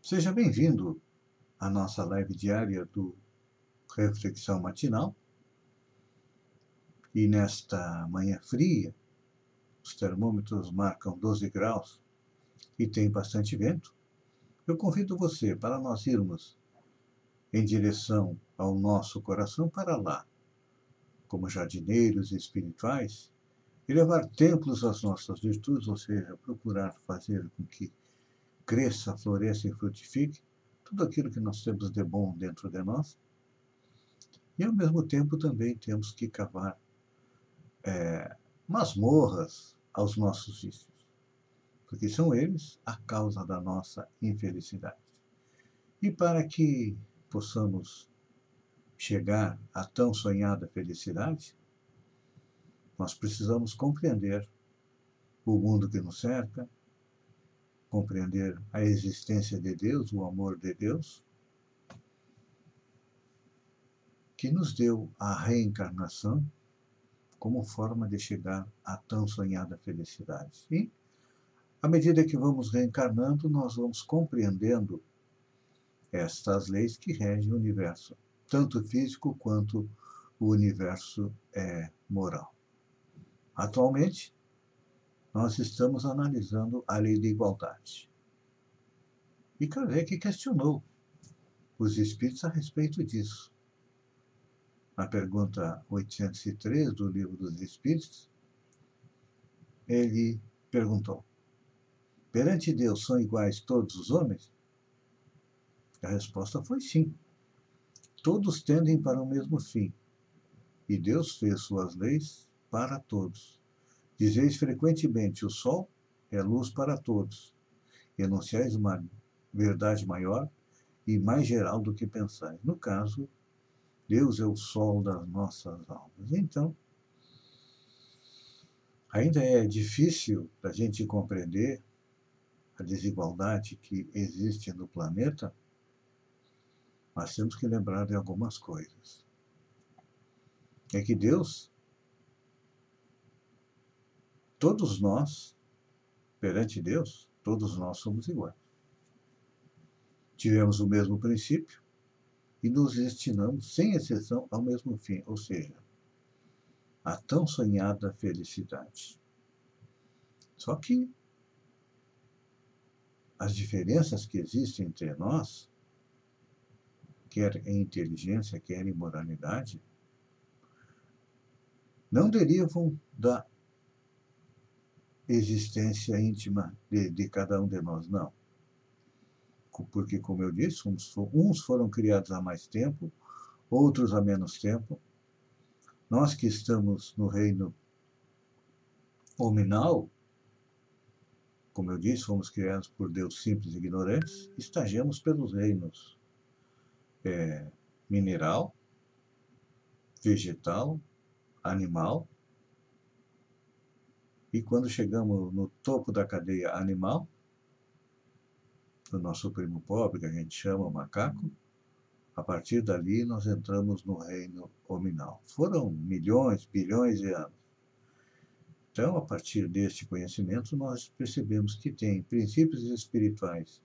Seja bem-vindo à nossa live diária do Reflexão Matinal. E nesta manhã fria, os termômetros marcam 12 graus e tem bastante vento. Eu convido você para nós irmos em direção ao nosso coração para lá, como jardineiros espirituais, levar templos às nossas virtudes, ou seja, procurar fazer com que cresça, floresça e frutifique tudo aquilo que nós temos de bom dentro de nós. E ao mesmo tempo também temos que cavar é, masmorras aos nossos vícios, porque são eles a causa da nossa infelicidade. E para que possamos chegar à tão sonhada felicidade, nós precisamos compreender o mundo que nos cerca, compreender a existência de Deus, o amor de Deus, que nos deu a reencarnação como forma de chegar à tão sonhada felicidade. E, à medida que vamos reencarnando, nós vamos compreendendo estas leis que regem o universo, tanto físico quanto o universo é moral. Atualmente, nós estamos analisando a lei da igualdade. E Kardec questionou os espíritos a respeito disso. Na pergunta 803 do Livro dos Espíritos, ele perguntou: Perante Deus são iguais todos os homens? A resposta foi sim. Todos tendem para o mesmo fim. E Deus fez suas leis para todos. Dizeis frequentemente: o sol é luz para todos. Enunciais uma verdade maior e mais geral do que pensais. No caso, Deus é o sol das nossas almas. Então, ainda é difícil a gente compreender a desigualdade que existe no planeta, mas temos que lembrar de algumas coisas. É que Deus Todos nós, perante Deus, todos nós somos iguais. Tivemos o mesmo princípio e nos destinamos, sem exceção, ao mesmo fim, ou seja, a tão sonhada felicidade. Só que as diferenças que existem entre nós, quer em inteligência, quer em moralidade, não derivam da existência íntima de, de cada um de nós, não. Porque, como eu disse, uns, uns foram criados há mais tempo, outros há menos tempo. Nós que estamos no reino hominal, como eu disse, fomos criados por Deus simples e ignorantes, estagiamos pelos reinos é, mineral, vegetal, animal e quando chegamos no topo da cadeia animal, o nosso primo pobre, que a gente chama macaco, a partir dali nós entramos no reino hominal. Foram milhões, bilhões de anos. Então, a partir deste conhecimento, nós percebemos que tem princípios espirituais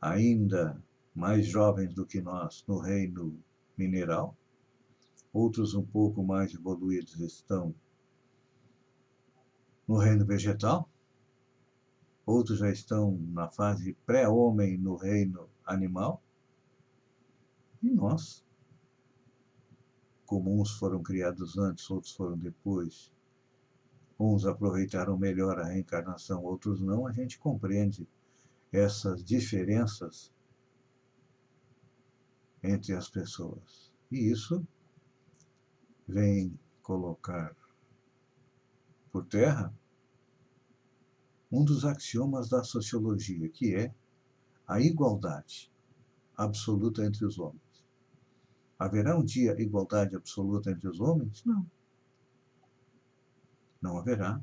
ainda mais jovens do que nós no reino mineral, outros um pouco mais evoluídos estão no reino vegetal, outros já estão na fase pré-homem no reino animal, e nós, como uns foram criados antes, outros foram depois, uns aproveitaram melhor a reencarnação, outros não, a gente compreende essas diferenças entre as pessoas. E isso vem colocar por terra um dos axiomas da sociologia, que é a igualdade. absoluta entre os homens. Haverá um dia igualdade absoluta entre os homens? Não. Não haverá,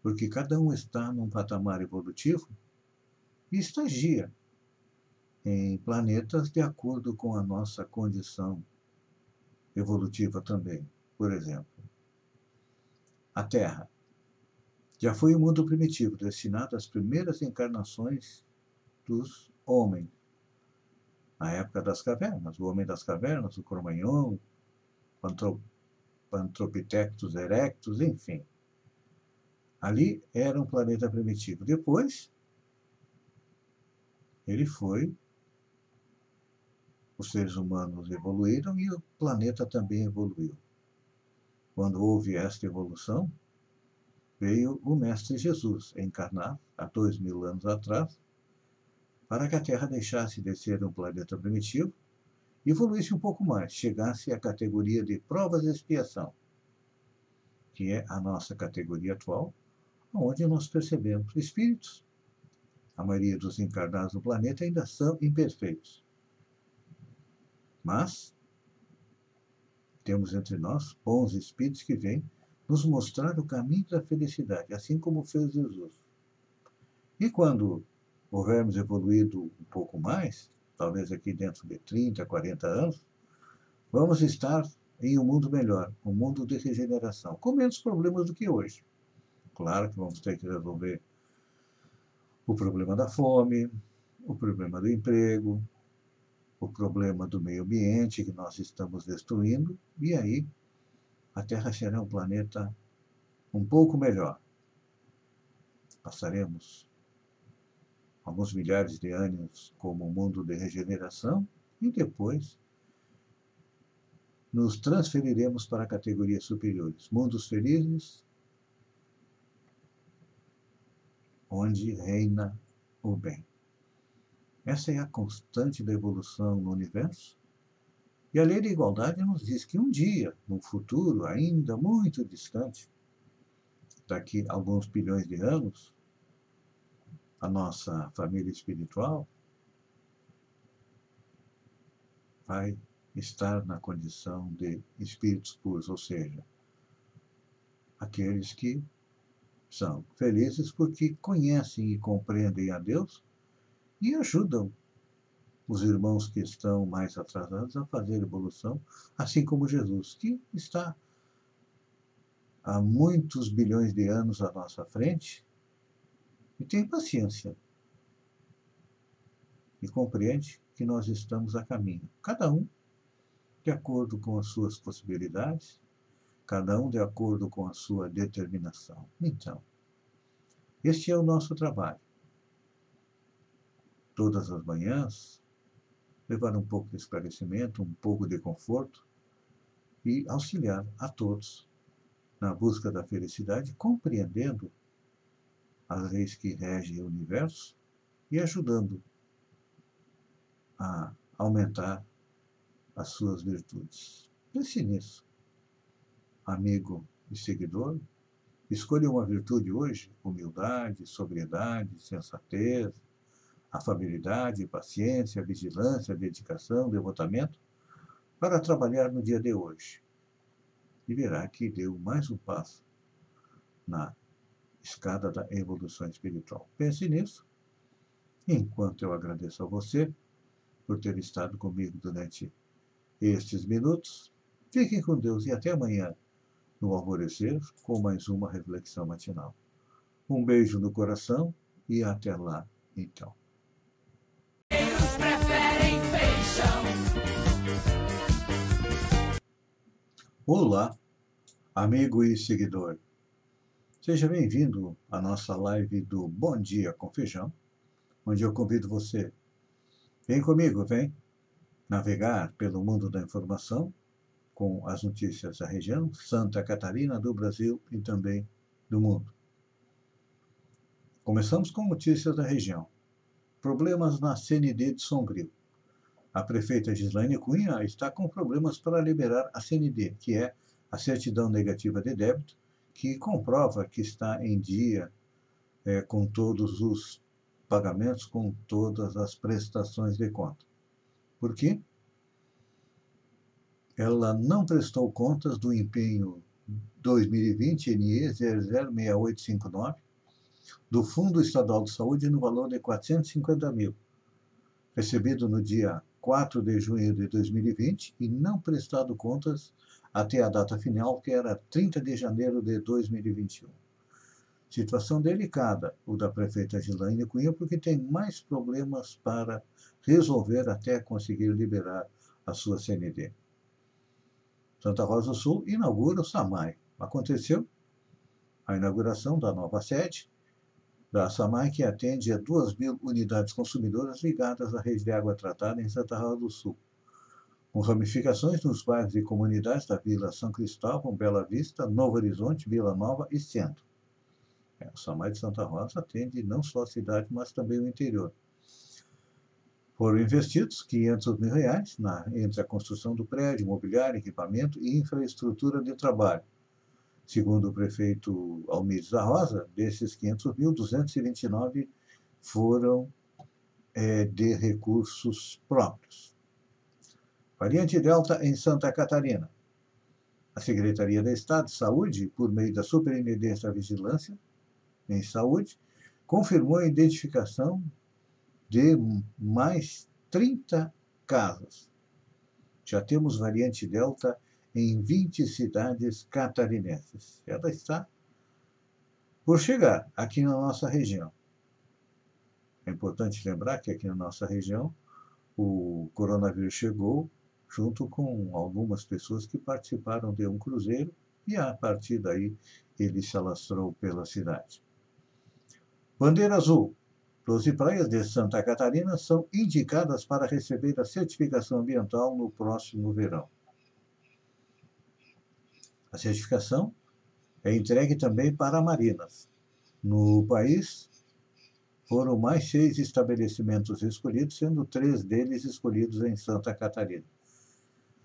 porque cada um está num patamar evolutivo e estagia em planetas de acordo com a nossa condição evolutiva também. Por exemplo, a Terra já foi um mundo primitivo, destinado às primeiras encarnações dos homens. Na época das cavernas, o homem das cavernas, o Cromagnon, o Anthropithecus erectus, enfim. Ali era um planeta primitivo. Depois, ele foi, os seres humanos evoluíram e o planeta também evoluiu. Quando houve esta evolução, veio o Mestre Jesus encarnar há dois mil anos atrás para que a Terra deixasse de ser um planeta primitivo evoluísse um pouco mais, chegasse à categoria de provas de expiação, que é a nossa categoria atual, onde nós percebemos espíritos. A maioria dos encarnados no planeta ainda são imperfeitos. Mas temos entre nós bons espíritos que vêm nos mostrar o caminho da felicidade, assim como fez Jesus. E quando houvermos evoluído um pouco mais, talvez aqui dentro de 30, 40 anos, vamos estar em um mundo melhor, um mundo de regeneração, com menos problemas do que hoje. Claro que vamos ter que resolver o problema da fome, o problema do emprego, o problema do meio ambiente que nós estamos destruindo, e aí a Terra será um planeta um pouco melhor. Passaremos alguns milhares de anos como um mundo de regeneração e depois nos transferiremos para categorias superiores, mundos felizes, onde reina o bem. Essa é a constante da evolução no universo. E a lei da igualdade nos diz que um dia, num futuro ainda muito distante, daqui a alguns bilhões de anos, a nossa família espiritual vai estar na condição de espíritos puros, ou seja, aqueles que são felizes porque conhecem e compreendem a Deus e ajudam os irmãos que estão mais atrasados a fazer evolução, assim como Jesus, que está há muitos bilhões de anos à nossa frente e tem paciência e compreende que nós estamos a caminho, cada um de acordo com as suas possibilidades, cada um de acordo com a sua determinação. Então, este é o nosso trabalho todas as manhãs, levar um pouco de esclarecimento, um pouco de conforto e auxiliar a todos na busca da felicidade, compreendendo as leis que regem o universo e ajudando a aumentar as suas virtudes. Pense nisso, amigo e seguidor. Escolha uma virtude hoje: humildade, sobriedade, sensatez, afabilidade, paciência, vigilância, dedicação, devotamento, para trabalhar no dia de hoje. E verá que deu mais um passo na escada da evolução espiritual. Pense nisso, enquanto eu agradeço a você por ter estado comigo durante estes minutos. Fiquem com Deus e até amanhã, no alvorecer, com mais uma reflexão matinal. Um beijo no coração e até lá, então preferem feijão. Olá, amigo e seguidor. Seja bem-vindo à nossa live do Bom Dia com Feijão, onde eu convido você. Vem comigo, vem navegar pelo mundo da informação com as notícias da região, Santa Catarina, do Brasil e também do mundo. Começamos com notícias da região. Problemas na CND de Sombrio. A prefeita Gislaine Cunha está com problemas para liberar a CND, que é a certidão negativa de débito, que comprova que está em dia é, com todos os pagamentos, com todas as prestações de conta. Por quê? Ela não prestou contas do empenho 2020 NE 006859 do Fundo Estadual de Saúde no valor de 450 mil, recebido no dia 4 de junho de 2020 e não prestado contas até a data final, que era 30 de janeiro de 2021. Situação delicada, o da prefeita Gilaine Cunha, porque tem mais problemas para resolver até conseguir liberar a sua CND. Santa Rosa do Sul inaugura o SAMAI. Aconteceu a inauguração da nova sede da SAMAI, que atende a 2 mil unidades consumidoras ligadas à rede de água tratada em Santa Rosa do Sul, com ramificações nos bairros e comunidades da Vila São Cristóvão, Bela Vista, Novo Horizonte, Vila Nova e Centro. É, o SAMAI de Santa Rosa atende não só a cidade, mas também o interior. Foram investidos 500 mil reais na, entre a construção do prédio, mobiliário, equipamento e infraestrutura de trabalho. Segundo o prefeito Almides da Rosa, desses 500 mil, 229 foram é, de recursos próprios. Variante Delta em Santa Catarina. A Secretaria de Estado de Saúde, por meio da Superintendência da Vigilância, em Saúde, confirmou a identificação de mais 30 casos. Já temos variante Delta em 20 cidades catarinenses. Ela está por chegar aqui na nossa região. É importante lembrar que aqui na nossa região o coronavírus chegou junto com algumas pessoas que participaram de um cruzeiro e a partir daí ele se alastrou pela cidade. Bandeira Azul. Doze praias de Santa Catarina são indicadas para receber a certificação ambiental no próximo verão. A certificação é entregue também para marinas. No país, foram mais seis estabelecimentos escolhidos, sendo três deles escolhidos em Santa Catarina.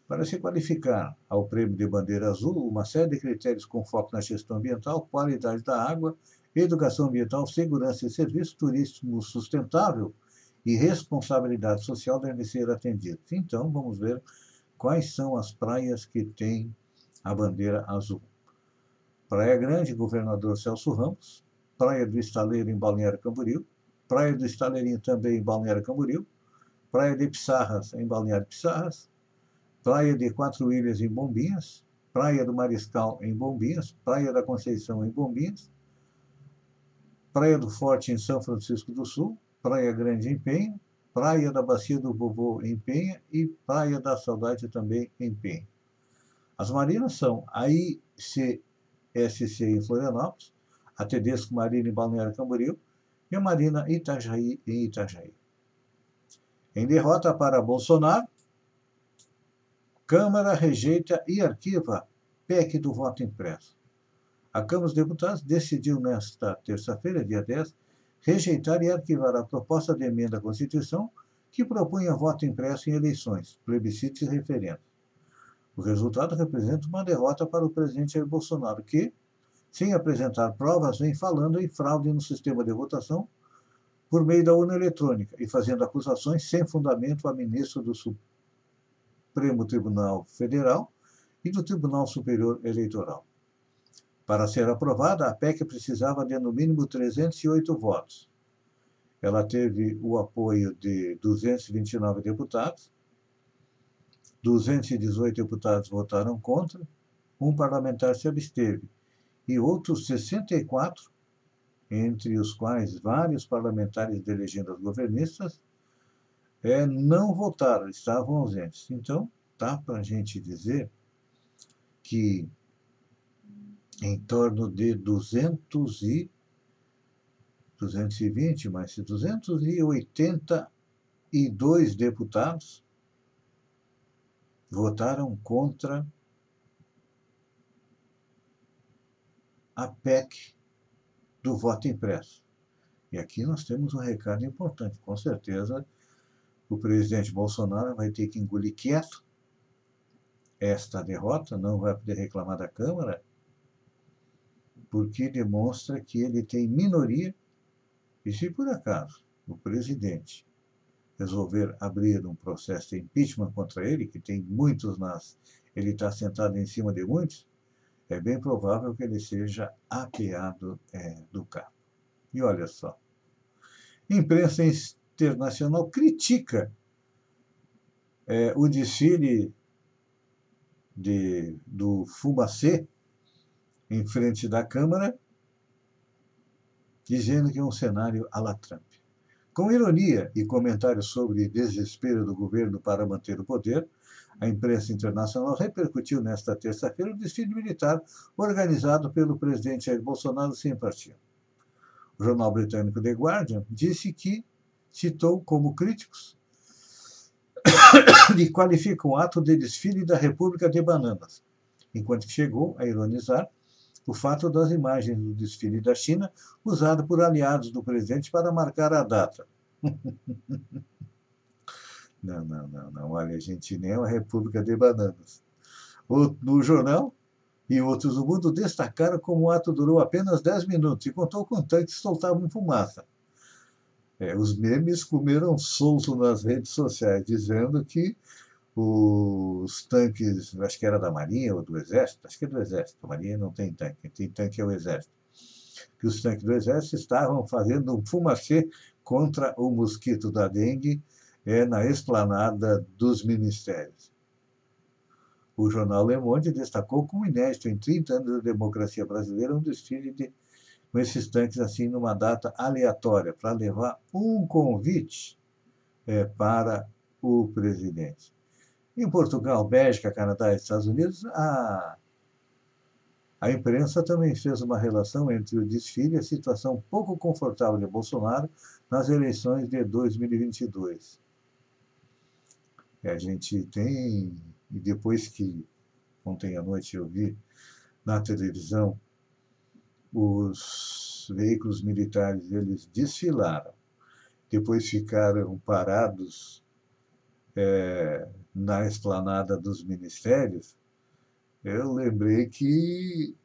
Para se qualificar ao Prêmio de Bandeira Azul, uma série de critérios com foco na gestão ambiental, qualidade da água educação ambiental, segurança e serviço, turismo sustentável e responsabilidade social devem ser atendidos. Então, vamos ver quais são as praias que têm a bandeira azul. Praia Grande, Governador Celso Ramos, Praia do Estaleiro em Balneário Camboriú, Praia do Estaleirinho também em Balneário Camboriú, Praia de Pissarras em Balneário Pissarras, Praia de Quatro Ilhas em Bombinhas, Praia do Mariscal em Bombinhas, Praia da Conceição em Bombinhas, Praia do Forte em São Francisco do Sul, Praia Grande em Penha, Praia da Bacia do Bobô em Penha. E Praia da Saudade também em Penha. As marinas são a ICSC em Florianópolis, a Tedesco Marina em Balneário Camboriú e a Marina Itajaí em Itajaí. Em derrota para Bolsonaro, Câmara rejeita e arquiva PEC do voto impresso. A Câmara dos Deputados decidiu nesta terça-feira, dia 10, rejeitar e arquivar a proposta de emenda à Constituição que propunha voto impresso em eleições, plebiscitos e referendos. O resultado representa uma derrota para o presidente Jair Bolsonaro, que, sem apresentar provas, vem falando em fraude no sistema de votação por meio da urna eletrônica e fazendo acusações sem fundamento a ministro do Supremo Tribunal Federal e do Tribunal Superior Eleitoral. Para ser aprovada, a PEC precisava de no mínimo 308 votos. Ela teve o apoio de 229 deputados, 218 deputados votaram contra, um parlamentar se absteve e outros 64, entre os quais vários parlamentares de legendas governistas, é, não votaram, estavam ausentes. Então, dá para a gente dizer que em torno de 200 e 220, mais 282 deputados votaram contra a PEC do voto impresso. E aqui nós temos um recado importante. Com certeza, o presidente Bolsonaro vai ter que engolir quieto esta derrota, não vai poder reclamar da Câmara, porque demonstra que ele tem minoria, e se por acaso o presidente resolver abrir um processo de impeachment contra ele, que tem muitos nas. Ele está sentado em cima de muitos, é bem provável que ele seja apeado é, do cargo. E olha só. Imprensa internacional critica é, o desfile de, do Fumacê em frente da Câmara, dizendo que é um cenário à la Trump. Com ironia e comentários sobre desespero do governo para manter o poder, a imprensa internacional repercutiu nesta terça-feira o desfile militar organizado pelo presidente Jair Bolsonaro sem partido. O jornal britânico The Guardian disse que citou como críticos e qualifica o ato de desfile da República de Bananas, enquanto chegou a ironizar o fato das imagens do desfile da China usado por aliados do presidente para marcar a data. não, não, não, não. Olha, a gente nem é uma república de bananas. No jornal, e outros do mundo destacaram como o ato durou apenas 10 minutos e contou com tanques que soltavam fumaça. É, os memes comeram solto nas redes sociais, dizendo que os tanques, acho que era da Marinha ou do Exército, acho que é do Exército, a Marinha não tem tanque, tem tanque é o Exército, que os tanques do Exército estavam fazendo um fumacê contra o mosquito da dengue é, na esplanada dos ministérios. O jornal Le Monde destacou como inédito em 30 anos da democracia brasileira um desfile de com esses tanques assim numa data aleatória, para levar um convite é, para o presidente. Em Portugal, Bélgica, Canadá e Estados Unidos, a, a imprensa também fez uma relação entre o desfile e a situação pouco confortável de Bolsonaro nas eleições de 2022. E a gente tem, e depois que ontem à noite eu vi na televisão os veículos militares eles desfilaram, depois ficaram parados é, na esplanada dos ministérios, eu lembrei que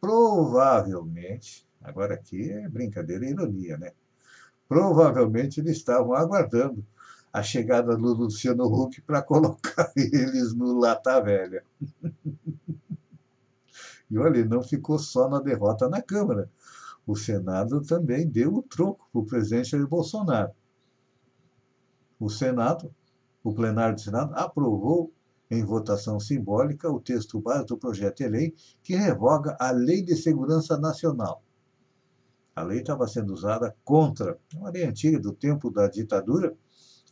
provavelmente, agora aqui é brincadeira e ironia, né? Provavelmente eles estavam aguardando a chegada do Luciano Huck para colocar eles no Lata Velha. E olha, ele não ficou só na derrota na Câmara. O Senado também deu o troco para o presidente Jair Bolsonaro. O Senado, o plenário do Senado, aprovou em votação simbólica o texto base do projeto de lei que revoga a Lei de Segurança Nacional. A lei estava sendo usada contra, uma lei antiga do tempo da ditadura,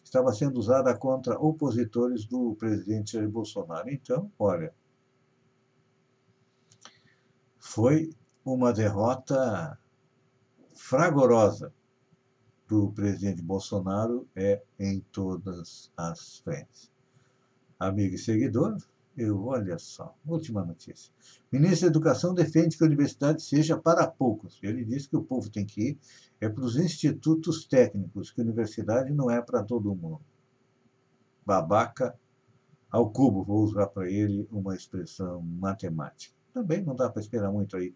estava sendo usada contra opositores do presidente Jair Bolsonaro. Então, olha, foi uma derrota fragorosa do presidente Bolsonaro é em todas as frentes. Amigo e seguidor, eu, olha só, última notícia. Ministro da Educação defende que a universidade seja para poucos. Ele diz que o povo tem que ir é para os institutos técnicos, que a universidade não é para todo mundo. Babaca ao cubo, vou usar para ele uma expressão matemática também não dá para esperar muito aí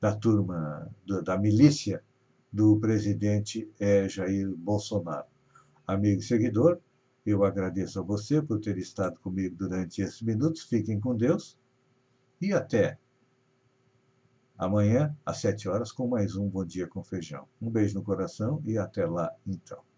da turma, da milícia do presidente é, Jair Bolsonaro. Amigo e seguidor, eu agradeço a você por ter estado comigo durante esses minutos. Fiquem com Deus e até amanhã às 7 horas com mais um Bom Dia com Feijão. Um beijo no coração e até lá então.